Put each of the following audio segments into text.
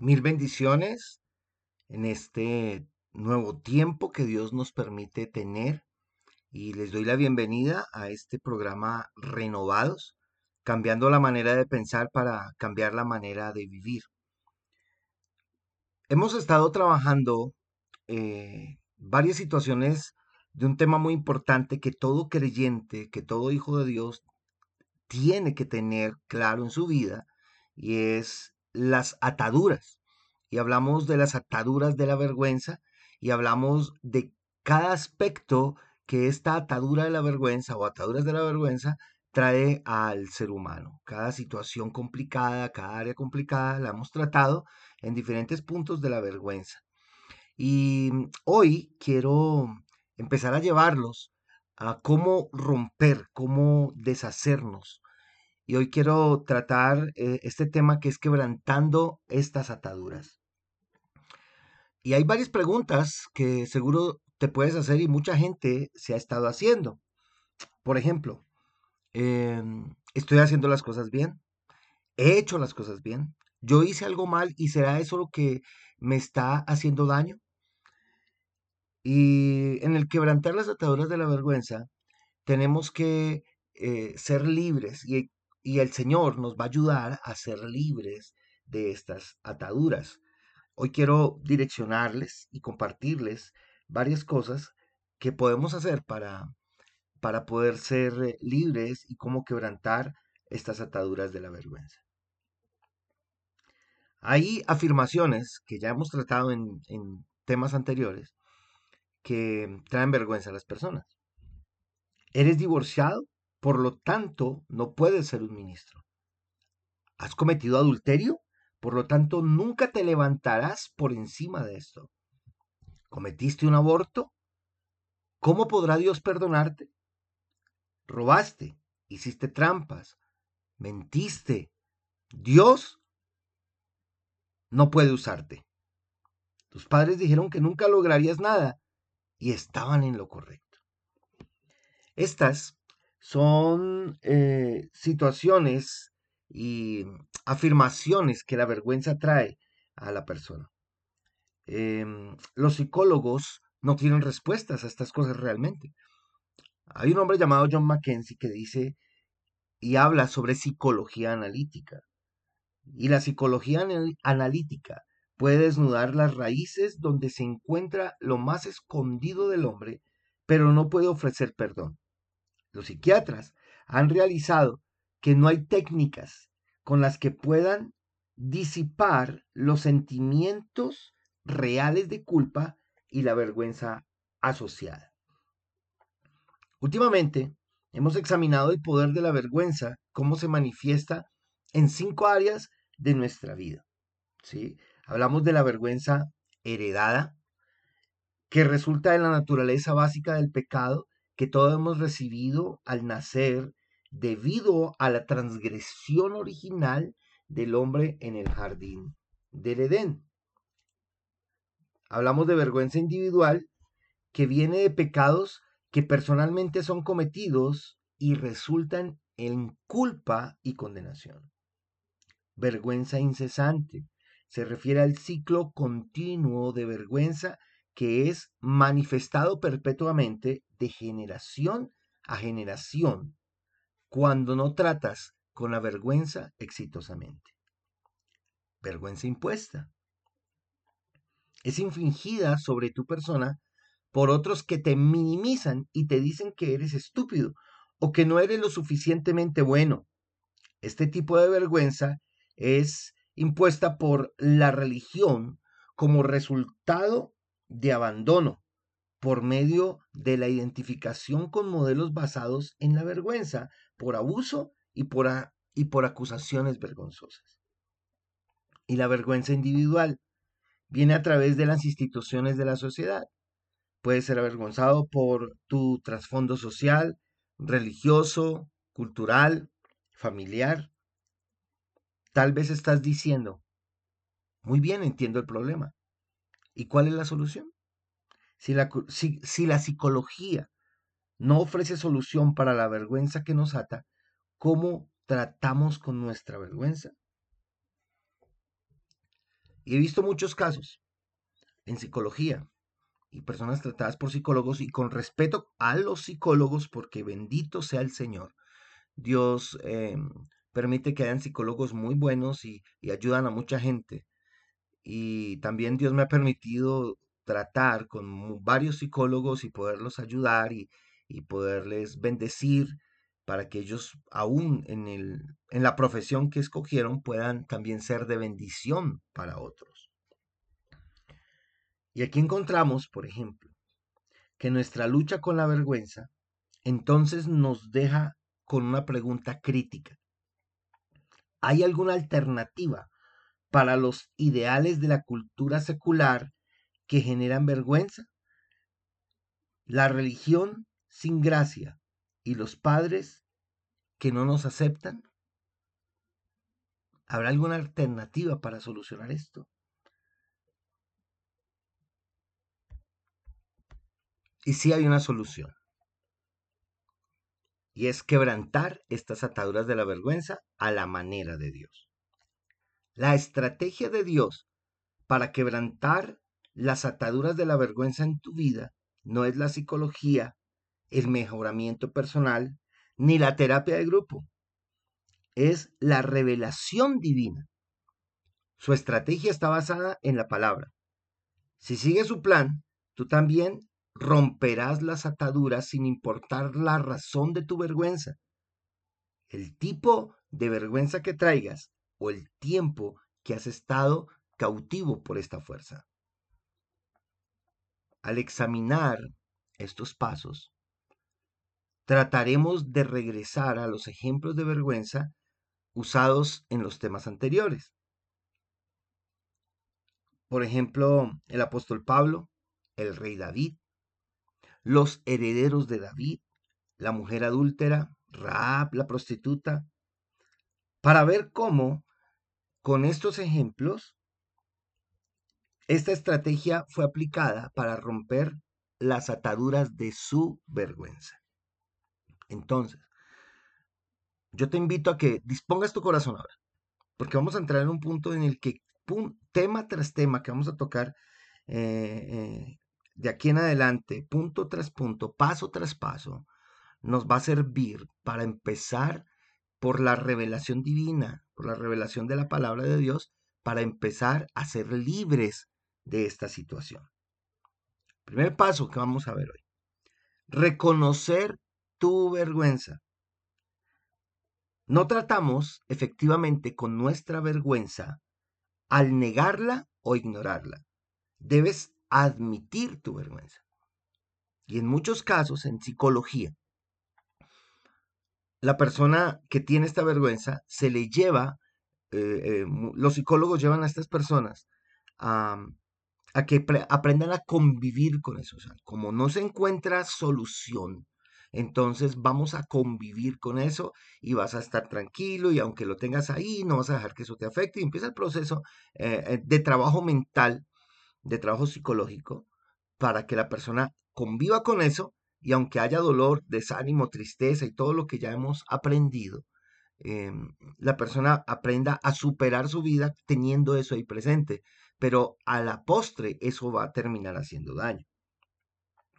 Mil bendiciones en este nuevo tiempo que Dios nos permite tener y les doy la bienvenida a este programa Renovados, cambiando la manera de pensar para cambiar la manera de vivir. Hemos estado trabajando eh, varias situaciones de un tema muy importante que todo creyente, que todo hijo de Dios tiene que tener claro en su vida y es las ataduras. Y hablamos de las ataduras de la vergüenza y hablamos de cada aspecto que esta atadura de la vergüenza o ataduras de la vergüenza trae al ser humano. Cada situación complicada, cada área complicada la hemos tratado en diferentes puntos de la vergüenza. Y hoy quiero empezar a llevarlos a cómo romper, cómo deshacernos y hoy quiero tratar eh, este tema que es quebrantando estas ataduras. Y hay varias preguntas que seguro te puedes hacer y mucha gente se ha estado haciendo. Por ejemplo, em, ¿estoy haciendo las cosas bien? ¿He hecho las cosas bien? ¿Yo hice algo mal y será eso lo que me está haciendo daño? Y en el quebrantar las ataduras de la vergüenza, tenemos que eh, ser libres y y el Señor nos va a ayudar a ser libres de estas ataduras. Hoy quiero direccionarles y compartirles varias cosas que podemos hacer para, para poder ser eh, libres y cómo quebrantar estas ataduras de la vergüenza. Hay afirmaciones que ya hemos tratado en, en temas anteriores que traen vergüenza a las personas. ¿Eres divorciado? Por lo tanto, no puedes ser un ministro. ¿Has cometido adulterio? Por lo tanto, nunca te levantarás por encima de esto. ¿Cometiste un aborto? ¿Cómo podrá Dios perdonarte? ¿Robaste? ¿Hiciste trampas? ¿Mentiste? Dios no puede usarte. Tus padres dijeron que nunca lograrías nada y estaban en lo correcto. Estas son eh, situaciones y afirmaciones que la vergüenza trae a la persona. Em, los psicólogos no tienen respuestas a estas cosas realmente. Hay un hombre llamado John Mackenzie que dice y habla sobre psicología analítica. Y la psicología analítica puede desnudar las raíces donde se encuentra lo más escondido del hombre, pero no puede ofrecer perdón. Los psiquiatras han realizado que no hay técnicas con las que puedan disipar los sentimientos reales de culpa y la vergüenza asociada. Últimamente hemos examinado el poder de la vergüenza, cómo se manifiesta en cinco áreas de nuestra vida. ¿sí? Hablamos de la vergüenza heredada, que resulta en la naturaleza básica del pecado que todos hemos recibido al nacer debido a la transgresión original del hombre en el jardín del Edén. Hablamos de vergüenza individual que viene de pecados que personalmente son cometidos y resultan en culpa y condenación. Vergüenza incesante se refiere al ciclo continuo de vergüenza que es manifestado perpetuamente de generación a generación cuando no tratas con la vergüenza exitosamente. Vergüenza impuesta. Es infligida sobre tu persona por otros que te minimizan y te dicen que eres estúpido o que no eres lo suficientemente bueno. Este tipo de vergüenza es impuesta por la religión como resultado de abandono por medio de la identificación con modelos basados en la vergüenza, por abuso y por, y por acusaciones vergonzosas. Y la vergüenza individual viene a través de las instituciones de la sociedad. Puedes ser avergonzado por tu trasfondo social, religioso, cultural, familiar. Tal vez estás diciendo, muy bien, entiendo el problema. ¿Y cuál es la solución? Si la, si, la psicología no ofrece solución para la vergüenza que nos ata, ¿cómo tratamos con nuestra vergüenza? Y he visto muchos casos en psicología y personas tratadas por psicólogos y con respeto a los psicólogos, porque bendito sea el Señor. Dios em, permite que hayan psicólogos muy buenos y, y ayudan a mucha gente. Y también Dios me ha permitido tratar con varios psicólogos y poderlos ayudar y, y poderles bendecir para que ellos, aún en, el, en la profesión que escogieron, puedan también ser de bendición para otros. Y aquí encontramos, por ejemplo, que nuestra lucha con la vergüenza entonces nos deja con una pregunta crítica. ¿Hay alguna alternativa para los ideales de la cultura secular que generan vergüenza? La religión sin gracia y los padres que no nos aceptan? ¿Habrá alguna alternativa para solucionar esto? Y sí hay una solución. Y es quebrantar estas ataduras de la vergüenza a la manera de Dios. La estrategia de Dios para quebrantar las ataduras de la vergüenza en tu vida no es la psicología, el mejoramiento personal, ni la terapia de grupo. Es la revelación divina. Su estrategia está basada en la palabra. Si sigues su plan, tú también romperás las ataduras sin importar la razón de tu vergüenza. El tipo de vergüenza que traigas o el tiempo que has estado cautivo por esta fuerza. Al examinar estos pasos, trataremos de regresar a los ejemplos de vergüenza usados en los temas anteriores. Por ejemplo, el apóstol Pablo, el rey David, los herederos de David, la mujer adúltera, Raab, la prostituta, para ver cómo con estos ejemplos esta estrategia fue aplicada para romper las ataduras de su vergüenza. Entonces, yo te invito a que dispongas tu corazón ahora, porque vamos a entrar en un punto en el que tema tras tema que vamos a tocar eh, eh, de aquí en adelante, punto tras punto, paso tras paso, nos va a servir para empezar por la revelación divina, por la revelación de la palabra de Dios, para empezar a ser libres de esta situación. Primer paso que vamos a ver hoy. Reconocer tu vergüenza. No tratamos efectivamente con nuestra vergüenza al negarla o ignorarla. Debes admitir tu vergüenza. Y en muchos casos, en psicología, la persona que tiene esta vergüenza se le lleva, eh, eh, los psicólogos llevan a estas personas a, que aprendan a convivir con eso. como no se encuentra solución, entonces vamos a convivir con eso y vas a estar tranquilo y aunque lo tengas ahí, no vas a dejar que eso te afecte y empieza el proceso eh, de trabajo mental de trabajo psicológico para que la persona conviva con eso y aunque haya dolor, desánimo, tristeza y todo lo que ya hemos aprendido, em, la persona aprenda a superar su vida teniendo eso ahí presente. Pero a la postre eso va a terminar haciendo daño.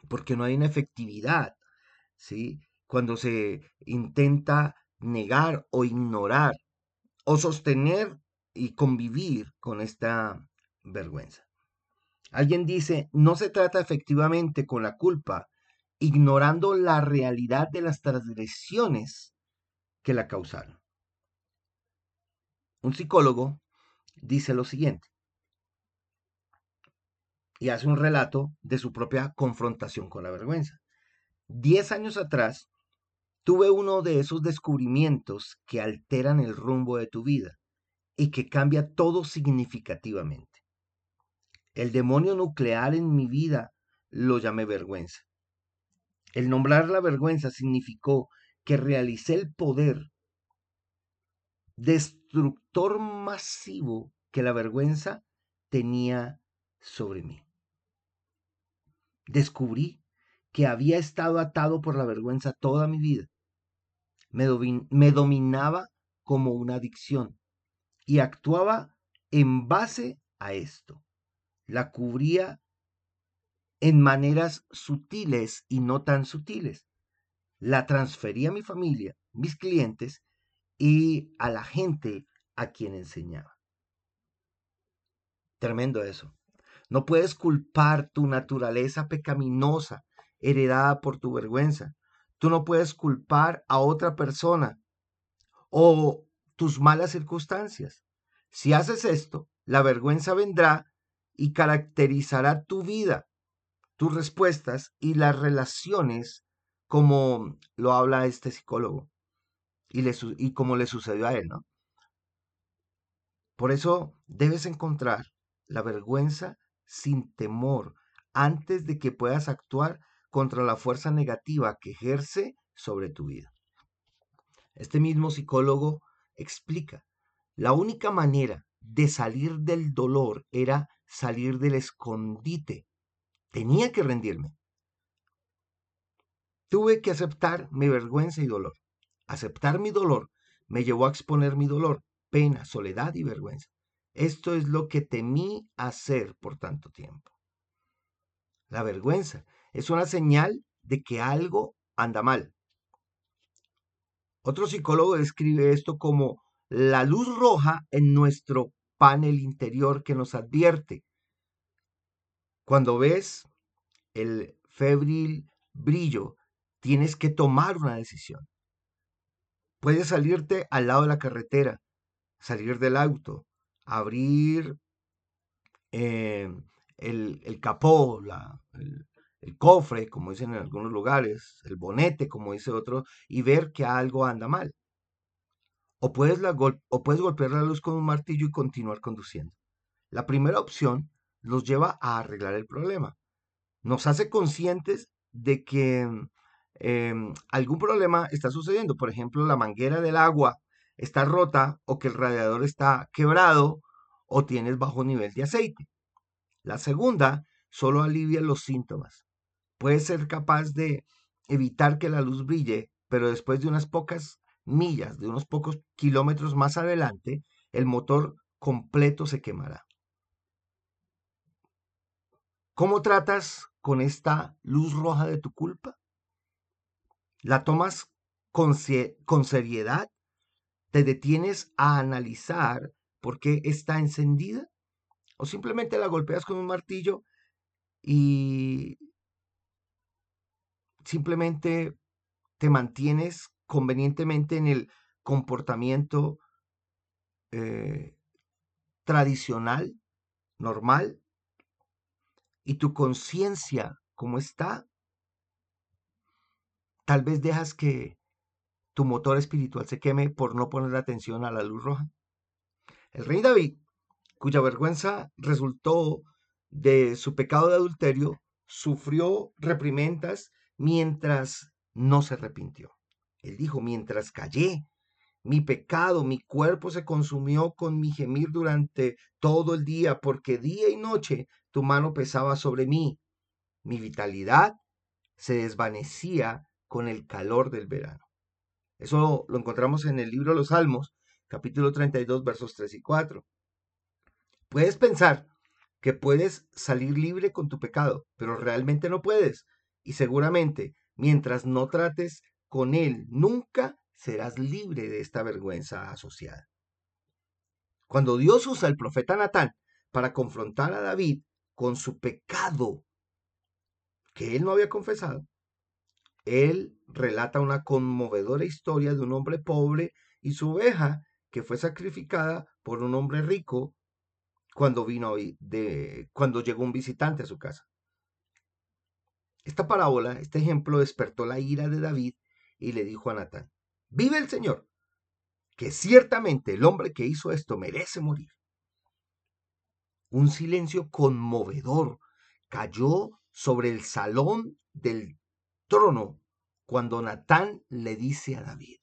Porque no hay una efectividad, ¿sí? Cuando se intenta negar o ignorar o sostener y convivir con esta vergüenza. Alguien dice, no se trata efectivamente con la culpa, ignorando la realidad de las transgresiones que la causaron. Un psicólogo dice lo siguiente, y hace un relato de su propia confrontación con la vergüenza. Diez años atrás, tuve uno de esos descubrimientos que alteran el rumbo de tu vida y que cambia todo significativamente. El demonio nuclear en mi vida lo llamé vergüenza. El nombrar la vergüenza significó que realicé el poder destructor masivo que la vergüenza tenía sobre mí. Descubrí que había estado atado por la vergüenza toda mi vida. Me, dominaba como una adicción y actuaba en base a esto. La cubría en maneras sutiles y no tan sutiles. La transfería a mi familia, mis clientes y a la gente a quien enseñaba. Tremendo eso. No puedes culpar tu naturaleza pecaminosa heredada por tu vergüenza. Tú no puedes culpar a otra persona o tus malas circunstancias. Si haces esto, la vergüenza vendrá y caracterizará tu vida, tus respuestas y las relaciones como lo habla este psicólogo y, le, y como le sucedió a él, ¿no? Por eso debes encontrar la vergüenza sin temor antes de que puedas actuar contra la fuerza negativa que ejerce sobre tu vida. Este mismo psicólogo explica, la única manera de salir del dolor era salir del escondite. Tenía que rendirme. Tuve que aceptar mi vergüenza y dolor. Aceptar mi dolor me llevó a exponer mi dolor, pena, soledad y vergüenza. Esto es lo que temí hacer por tanto tiempo. La vergüenza es una señal de que algo anda mal. Otro psicólogo describe esto como la luz roja en nuestro panel interior que nos advierte. Cuando ves el febril brillo, tienes que tomar una decisión. Puedes salirte al lado de la carretera, salir del auto, abrir eh, el, capó, el cofre, como dicen en algunos lugares, el bonete, como dice otro, y ver que algo anda mal. O puedes, la o puedes golpear la luz con un martillo y continuar conduciendo. La primera opción nos lleva a arreglar el problema. Nos hace conscientes de que em, algún problema está sucediendo. Por ejemplo, la manguera del agua está rota o que el radiador está quebrado o tienes bajo nivel de aceite. La segunda solo alivia los síntomas puedes ser capaz de evitar que la luz brille, pero después de unas pocas millas, de unos pocos kilómetros más adelante, el motor completo se quemará. ¿Cómo tratas con esta luz roja de tu culpa? ¿La tomas con, con seriedad? ¿Te detienes a analizar por qué está encendida? ¿O simplemente la golpeas con un martillo y simplemente te mantienes convenientemente en el comportamiento eh, tradicional, normal, y tu conciencia, como está, tal vez dejas que tu motor espiritual se queme por no poner atención a la luz roja. El rey David, cuya vergüenza resultó de su pecado de adulterio, sufrió reprimendas mientras no se arrepintió. Él dijo, mientras callé, mi pecado, mi cuerpo se consumió con mi gemir durante todo el día, porque día y noche tu mano pesaba sobre mí. Mi vitalidad se desvanecía con el calor del verano. Eso lo encontramos en el libro de los Salmos, capítulo 32, versos 3 y 4. Puedes pensar que puedes salir libre con tu pecado, pero realmente no puedes, y seguramente mientras no trates con él, nunca serás libre de esta vergüenza asociada. Cuando Dios usa al profeta Natán para confrontar a David con su pecado que él no había confesado, él relata una conmovedora historia de un hombre pobre y su oveja que fue sacrificada por un hombre rico cuando vino de cuando llegó un visitante a su casa. Esta parábola, este ejemplo despertó la ira de David y le dijo a Natán, vive el Señor, que ciertamente el hombre que hizo esto merece morir. Un silencio conmovedor cayó sobre el salón del trono cuando Natán le dice a David,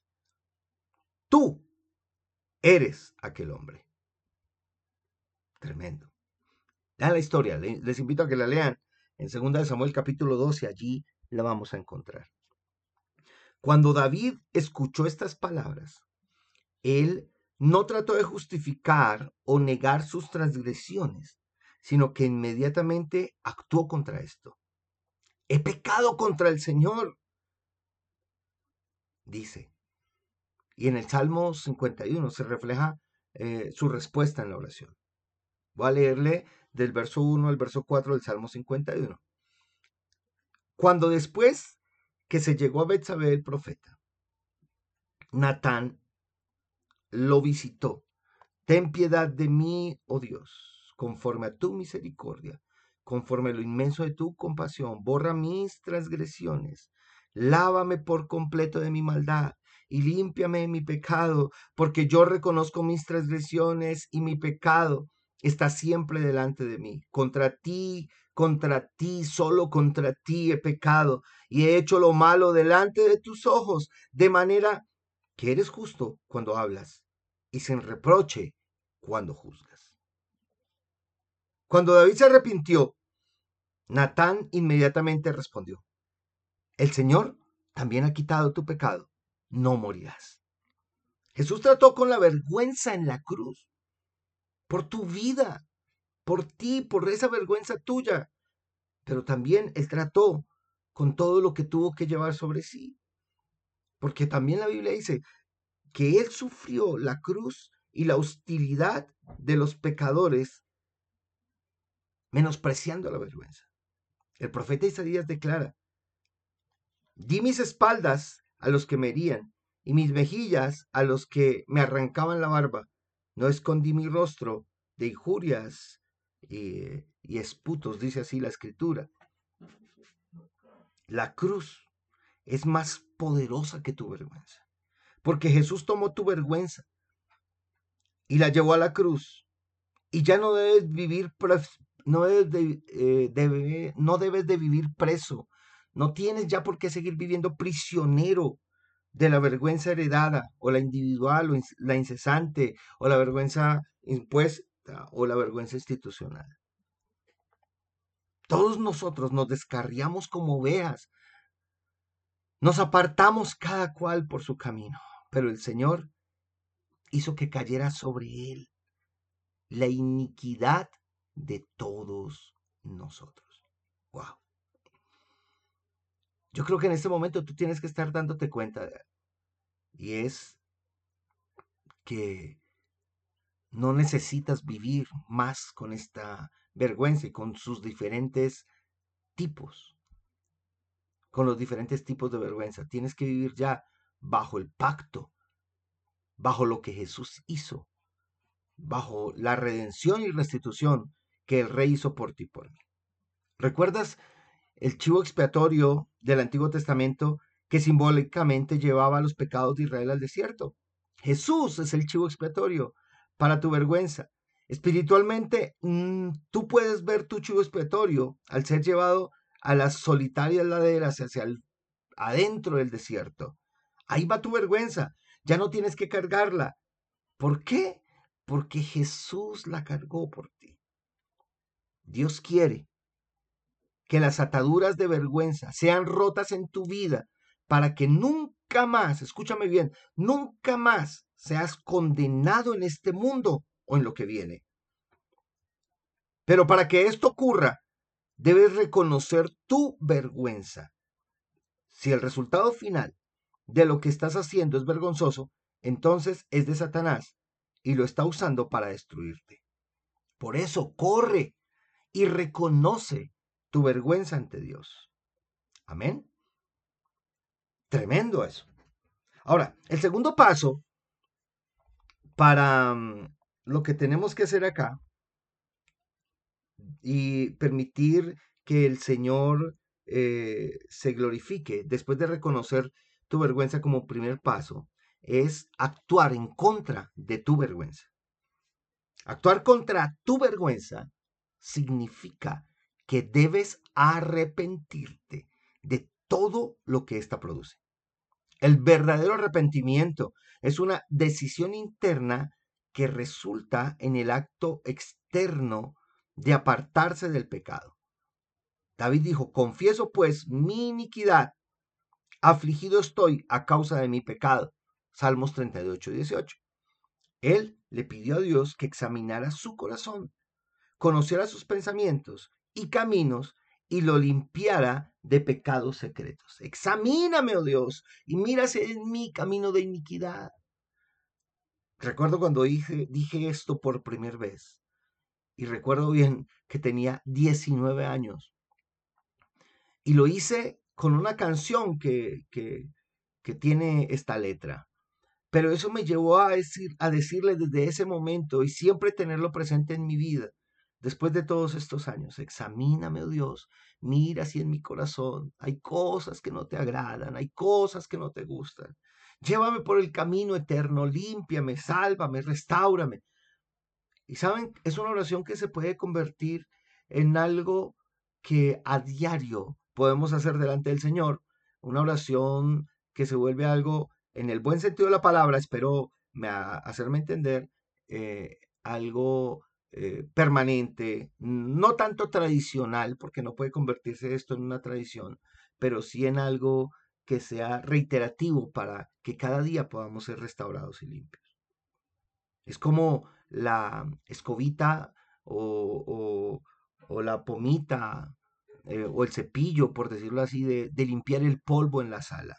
tú eres aquel hombre. Tremendo. Lean la historia, les invito a que la lean en 2 Samuel capítulo 12, allí la vamos a encontrar. Cuando David escuchó estas palabras, él no trató de justificar o negar sus transgresiones, sino que inmediatamente actuó contra esto. He pecado contra el Señor, dice. Y en el Salmo 51 se refleja eh, su respuesta en la oración. Voy a leerle del verso 1 al verso 4 del Salmo 51. Cuando después que se llegó a Betsabé el profeta, Natán lo visitó. Ten piedad de mí, oh Dios, conforme a tu misericordia, conforme a lo inmenso de tu compasión, borra mis transgresiones, lávame por completo de mi maldad y límpiame de mi pecado, porque yo reconozco mis transgresiones y mi pecado está siempre delante de mí. Contra ti, contra ti, solo contra ti he pecado y he hecho lo malo delante de tus ojos, de manera que eres justo cuando hablas y sin reproche cuando juzgas. Cuando David se arrepintió, Natán inmediatamente respondió, el Señor también ha quitado tu pecado, no morirás. Jesús trató con la vergüenza en la cruz, por tu vida, por ti, por esa vergüenza tuya, pero también Él trató con todo lo que tuvo que llevar sobre sí. Porque también la Biblia dice que Él sufrió la cruz y la hostilidad de los pecadores, menospreciando la vergüenza. El profeta Isaías declara, di mis espaldas a los que me herían y mis mejillas a los que me arrancaban la barba. No escondí mi rostro de injurias y, y esputos, dice así la escritura. La cruz es más poderosa que tu vergüenza, porque Jesús tomó tu vergüenza y la llevó a la cruz. Y ya no debes vivir, no debes de, eh, no debes de vivir preso. No tienes ya por qué seguir viviendo prisionero de la vergüenza heredada o la individual o la incesante o la vergüenza impuesta o la vergüenza institucional. Todos nosotros nos descarriamos como ovejas, nos apartamos cada cual por su camino, pero el Señor hizo que cayera sobre él la iniquidad de todos nosotros. Wow. Yo creo que en este momento tú tienes que estar dándote cuenta y es que no necesitas vivir más con esta vergüenza y con sus diferentes tipos, con los diferentes tipos de vergüenza. Tienes que vivir ya bajo el pacto, bajo lo que Jesús hizo, bajo la redención y restitución que el Rey hizo por ti y por mí. ¿Recuerdas el chivo expiatorio del Antiguo Testamento que simbólicamente llevaba los pecados de Israel al desierto? Jesús es el chivo expiatorio para tu vergüenza. Espiritualmente, mm, tú puedes ver tu chivo expiatorio al ser llevado a las solitarias laderas hacia adentro del desierto. Ahí va tu vergüenza. Ya no tienes que cargarla. ¿Por qué? Porque Jesús la cargó por ti. Dios quiere que las ataduras de vergüenza sean rotas en tu vida para que nunca más, escúchame bien, nunca más seas condenado en este mundo o en lo que viene. Pero para que esto ocurra, debes reconocer tu vergüenza. Si el resultado final de lo que estás haciendo es vergonzoso, entonces es de Satanás y lo está usando para destruirte. Por eso corre y reconoce tu vergüenza ante Dios. Amén. Tremendo eso. Ahora, el segundo paso para mm, lo que tenemos que hacer acá y permitir que el Señor eh, se glorifique después de reconocer tu vergüenza como primer paso es actuar en contra de tu vergüenza. Actuar contra tu vergüenza significa que debes arrepentirte de todo lo que ésta produce. El verdadero arrepentimiento es una decisión interna que resulta en el acto externo de apartarse del pecado. David dijo, confieso pues mi iniquidad, afligido estoy a causa de mi pecado. Salmos 38, 18. Él le pidió a Dios que examinara su corazón, conociera sus pensamientos y caminos y lo limpiara de pecados secretos. Examíname, oh Dios, y mira si es mi camino de iniquidad. Recuerdo cuando dije, dije esto por primera vez, y recuerdo bien que tenía 19 años. Y lo hice con una canción que, que, que tiene esta letra. Pero eso me llevó a, decir, a decirle desde ese momento y siempre tenerlo presente en mi vida, después de todos estos años, examíname, oh Dios, mira si en mi corazón hay cosas que no te agradan, hay cosas que no te gustan. Llévame por el camino eterno, límpiame, sálvame, restaurame. Y saben, es una oración que se puede convertir en algo que a diario podemos hacer delante del Señor, una oración que se vuelve algo en el buen sentido de la palabra, espero hacerme entender, eh, algo eh, permanente, no tanto tradicional, porque no puede convertirse esto en una tradición, pero sí en algo que sea reiterativo para que cada día podamos ser restaurados y limpios. Es como la escobita o, la pomita eh, o el cepillo, por decirlo así, de, de, limpiar el polvo en la sala.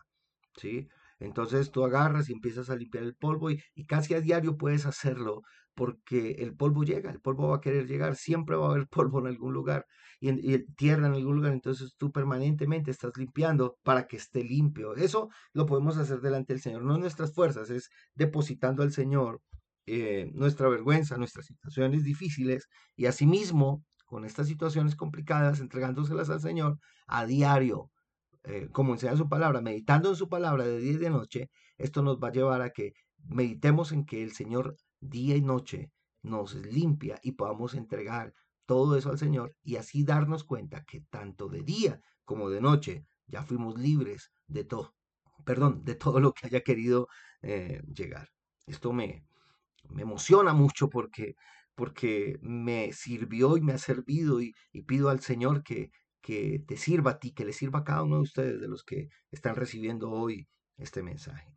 ¿sí? Entonces tú agarras y empiezas a limpiar el polvo y, casi a diario puedes hacerlo porque el polvo llega, el polvo va a querer llegar, siempre va a haber polvo en algún lugar y, y, tierra en algún lugar, entonces tú permanentemente estás limpiando para que esté limpio. Eso lo podemos hacer delante del Señor, no nuestras fuerzas, es depositando al Señor eh, nuestra vergüenza, nuestras situaciones difíciles y asimismo con estas situaciones complicadas, entregándoselas al Señor a diario, eh, como enseña su palabra, meditando en su palabra de día y de noche, esto nos va a llevar a que meditemos en que el Señor día y noche nos limpia y podamos entregar todo eso al Señor y así darnos cuenta que tanto de día como de noche ya fuimos libres de todo, perdón, de todo lo que haya querido eh, llegar. Esto me, me emociona mucho porque, porque me sirvió y me ha servido y pido al Señor que, que te sirva a ti, que le sirva a cada uno de ustedes, de los que están recibiendo hoy este mensaje.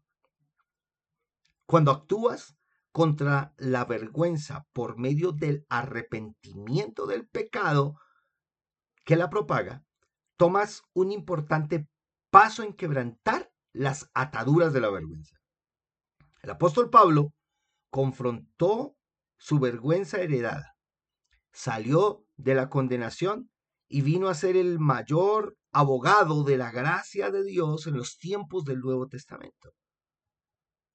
Cuando actúas contra la vergüenza por medio del arrepentimiento del pecado que la propaga, tomas un importante paso en quebrantar las ataduras de la vergüenza. El apóstol Pablo confrontó su vergüenza heredada, salió de la condenación y vino a ser el mayor abogado de la gracia de Dios en los tiempos del Nuevo Testamento.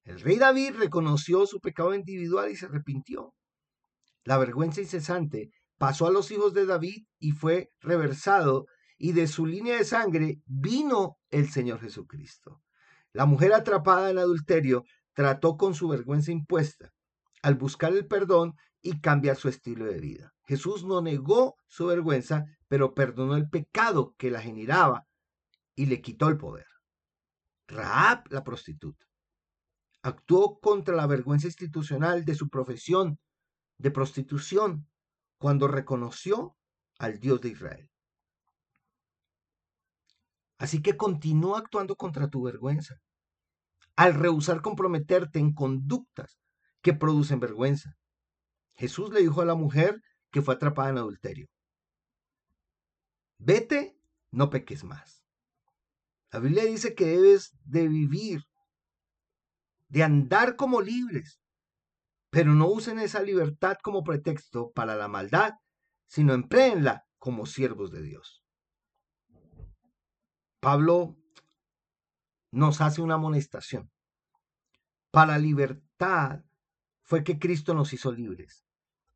El rey David reconoció su pecado individual y se arrepintió. La vergüenza incesante pasó a los hijos de David y fue reversado, y de su línea de sangre vino el Señor Jesucristo. La mujer atrapada en adulterio trató con su vergüenza impuesta al buscar el perdón y cambiar su estilo de vida. Jesús no negó su vergüenza, pero perdonó el pecado que la generaba y le quitó el poder. Raab, la prostituta, actuó contra la vergüenza institucional de su profesión de prostitución cuando reconoció al Dios de Israel. Así que continúa actuando contra tu vergüenza, al rehusar comprometerte en conductas que producen vergüenza. Jesús le dijo a la mujer que fue atrapada en adulterio. Vete, no peques más. La Biblia dice que debes de vivir, de andar como libres, pero no usen esa libertad como pretexto para la maldad, sino empréenla como siervos de Dios. Pablo nos hace una amonestación. Para libertad fue que Cristo nos hizo libres.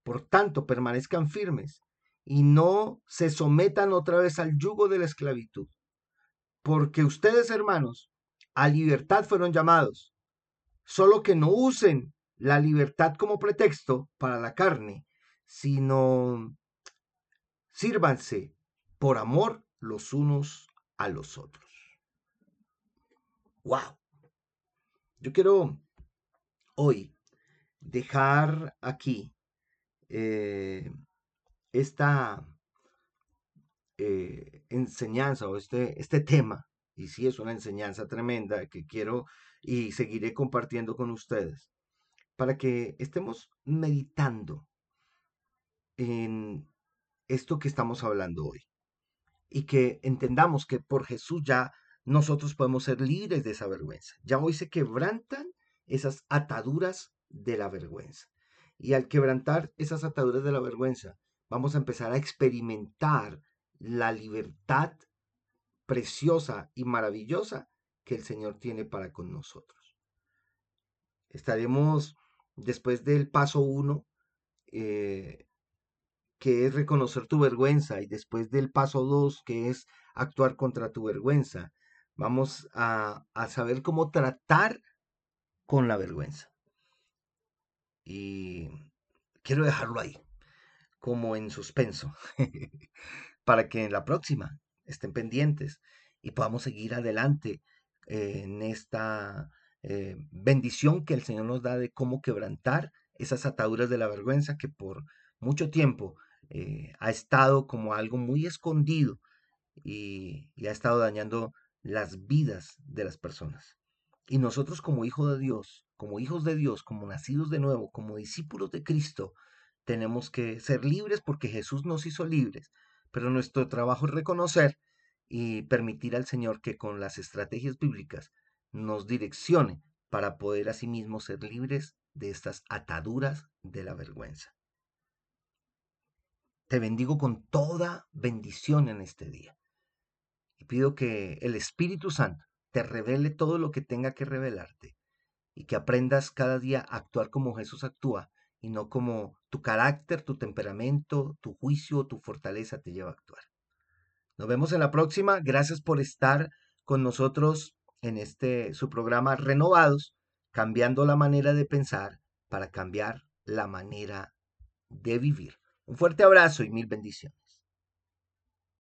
Por tanto, permanezcan firmes y no se sometan otra vez al yugo de la esclavitud. Porque ustedes, hermanos, a libertad fueron llamados, solo que no usen la libertad como pretexto para la carne, sino sírvanse por amor los unos a los otros. ¡Wow! Yo quiero hoy dejar aquí eh, esta eh, enseñanza o este, este tema, y sí es una enseñanza tremenda que quiero y seguiré compartiendo con ustedes, para que estemos meditando en esto que estamos hablando hoy y que entendamos que por Jesús ya nosotros podemos ser libres de esa vergüenza. Ya hoy se quebrantan esas ataduras de la vergüenza. Y al quebrantar esas ataduras de la vergüenza, vamos a empezar a experimentar la libertad preciosa y maravillosa que el Señor tiene para con nosotros. Estaremos después del paso uno, eh, que es reconocer tu vergüenza, y después del paso dos, que es actuar contra tu vergüenza. Vamos a, a saber cómo tratar con la vergüenza. Y quiero dejarlo ahí, como en suspenso, para que en la próxima estén pendientes y podamos seguir adelante en esta eh, bendición que el Señor nos da de cómo quebrantar esas ataduras de la vergüenza que por mucho tiempo eh, ha estado como algo muy escondido y, y, ha estado dañando las vidas de las personas. Y nosotros como hijos de Dios, como hijos de Dios, como nacidos de nuevo, como discípulos de Cristo, tenemos que ser libres porque Jesús nos hizo libres. Pero nuestro trabajo es reconocer y permitir al Señor que con las estrategias bíblicas nos direccione para poder asimismo ser libres de estas ataduras de la vergüenza. Te bendigo con toda bendición en este día. Y pido que el Espíritu Santo te revele todo lo que tenga que revelarte y que aprendas cada día a actuar como Jesús actúa y no como tu carácter, tu temperamento, tu juicio o tu fortaleza te lleva a actuar. Nos vemos en la próxima. Gracias por estar con nosotros en este su programa Renovados, cambiando la manera de pensar para cambiar la manera de vivir. Un fuerte abrazo y mil bendiciones.